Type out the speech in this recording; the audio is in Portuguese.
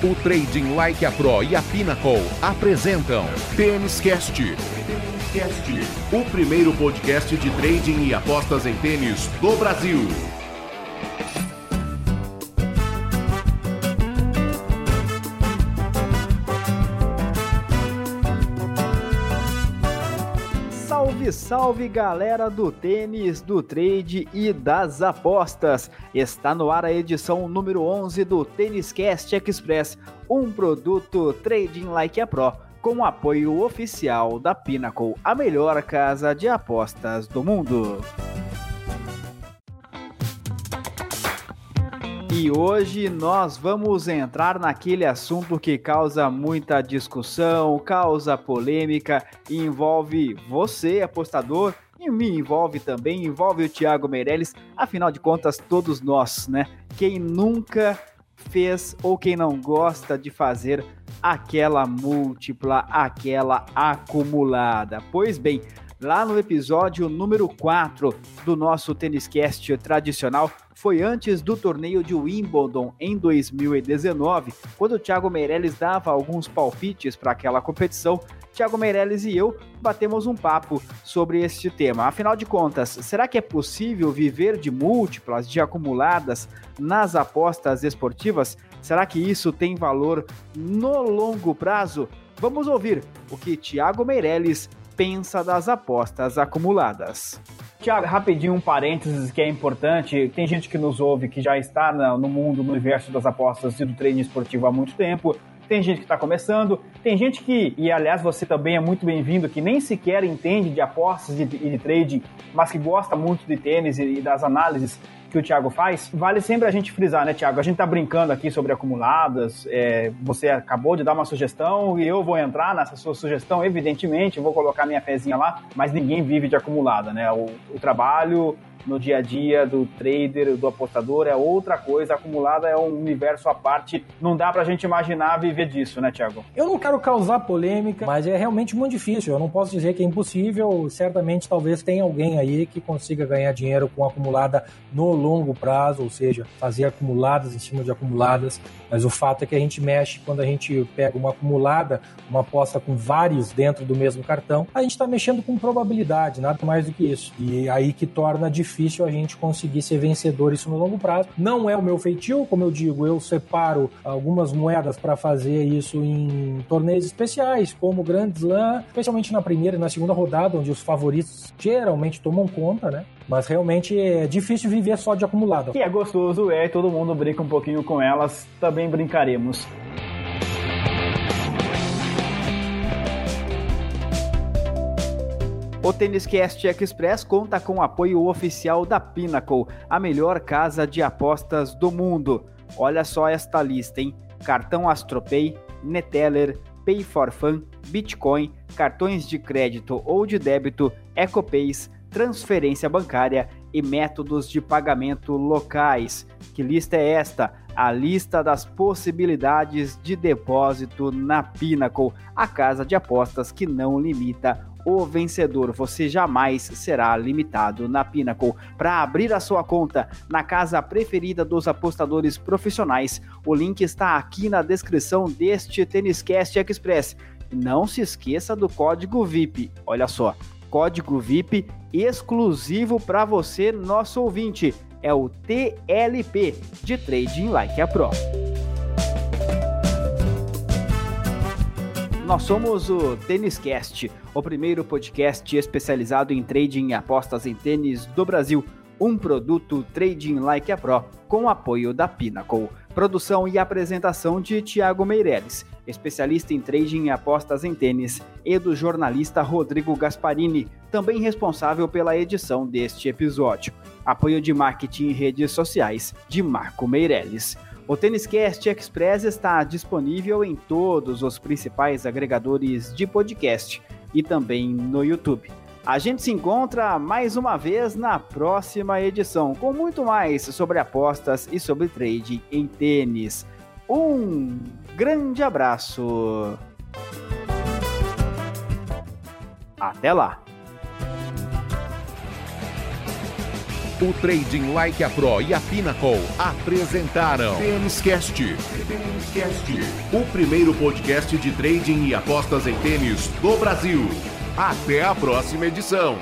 O Trading Like a Pro e a Pinnacle apresentam Tênis Cast. O primeiro podcast de trading e apostas em tênis do Brasil. Salve, galera do tênis, do trade e das apostas! Está no ar a edição número 11 do Tênis Cast Express, um produto Trading Like a Pro, com apoio oficial da Pinnacle, a melhor casa de apostas do mundo. E hoje nós vamos entrar naquele assunto que causa muita discussão, causa polêmica envolve você, apostador, e me envolve também, envolve o Thiago Meirelles, afinal de contas, todos nós, né? Quem nunca fez ou quem não gosta de fazer aquela múltipla, aquela acumulada. Pois bem, lá no episódio número 4 do nosso Tênis Cast tradicional, foi antes do torneio de Wimbledon em 2019, quando o Thiago Meirelles dava alguns palpites para aquela competição. Thiago Meirelles e eu batemos um papo sobre este tema. Afinal de contas, será que é possível viver de múltiplas, de acumuladas nas apostas esportivas? Será que isso tem valor no longo prazo? Vamos ouvir o que Thiago Meirelles pensa das apostas acumuladas. Tiago, rapidinho um parênteses que é importante. Tem gente que nos ouve que já está no mundo, no universo das apostas e do treino esportivo há muito tempo. Tem gente que está começando, tem gente que, e aliás você também é muito bem-vindo, que nem sequer entende de apostas e de, de trading, mas que gosta muito de tênis e, e das análises que o Thiago faz, vale sempre a gente frisar, né, Thiago? A gente tá brincando aqui sobre acumuladas, é, você acabou de dar uma sugestão e eu vou entrar nessa sua sugestão, evidentemente, vou colocar minha fezinha lá, mas ninguém vive de acumulada, né? O, o trabalho no dia a dia do trader, do apostador, é outra coisa. Acumulada é um universo à parte. Não dá pra gente imaginar viver disso, né, Tiago? Eu não quero causar polêmica, mas é realmente muito difícil. Eu não posso dizer que é impossível. Certamente, talvez tenha alguém aí que consiga ganhar dinheiro com acumulada no longo prazo, ou seja, fazer acumuladas em cima de acumuladas. Mas o fato é que a gente mexe quando a gente pega uma acumulada, uma aposta com vários dentro do mesmo cartão, a gente está mexendo com probabilidade, nada mais do que isso. E aí que torna difícil difícil a gente conseguir ser vencedor isso no longo prazo. Não é o meu feitio, como eu digo, eu separo algumas moedas para fazer isso em torneios especiais, como Grand Slam, especialmente na primeira e na segunda rodada, onde os favoritos geralmente tomam conta, né? Mas realmente é difícil viver só de acumulado. Que é gostoso, é, todo mundo brinca um pouquinho com elas, também brincaremos. O Tênis Cast Express conta com o apoio oficial da Pinnacle, a melhor casa de apostas do mundo. Olha só esta lista, hein? Cartão Astropay, Neteller, Pay for Fun, Bitcoin, cartões de crédito ou de débito, EcoPays, transferência bancária e métodos de pagamento locais. Que lista é esta? A lista das possibilidades de depósito na Pinnacle, a casa de apostas que não limita o vencedor. Você jamais será limitado na Pinnacle. Para abrir a sua conta na casa preferida dos apostadores profissionais, o link está aqui na descrição deste Tênis Cast Express. Não se esqueça do código VIP. Olha só, código VIP exclusivo para você, nosso ouvinte. É o TLP de Trading Like a Pro. Nós somos o Tênis Cast, o primeiro podcast especializado em trading e apostas em tênis do Brasil. Um produto Trading Like a Pro, com apoio da Pinnacle. Produção e apresentação de Tiago Meireles, especialista em trading e apostas em tênis, e do jornalista Rodrigo Gasparini, também responsável pela edição deste episódio. Apoio de marketing e redes sociais de Marco Meireles. O Têniscast Express está disponível em todos os principais agregadores de podcast e também no YouTube. A gente se encontra mais uma vez na próxima edição com muito mais sobre apostas e sobre trade em tênis. Um grande abraço! Até lá! O Trading Like a Pro e a Pinnacle apresentaram Têniscast. Têniscast, o primeiro podcast de trading e apostas em tênis do Brasil. Até a próxima edição.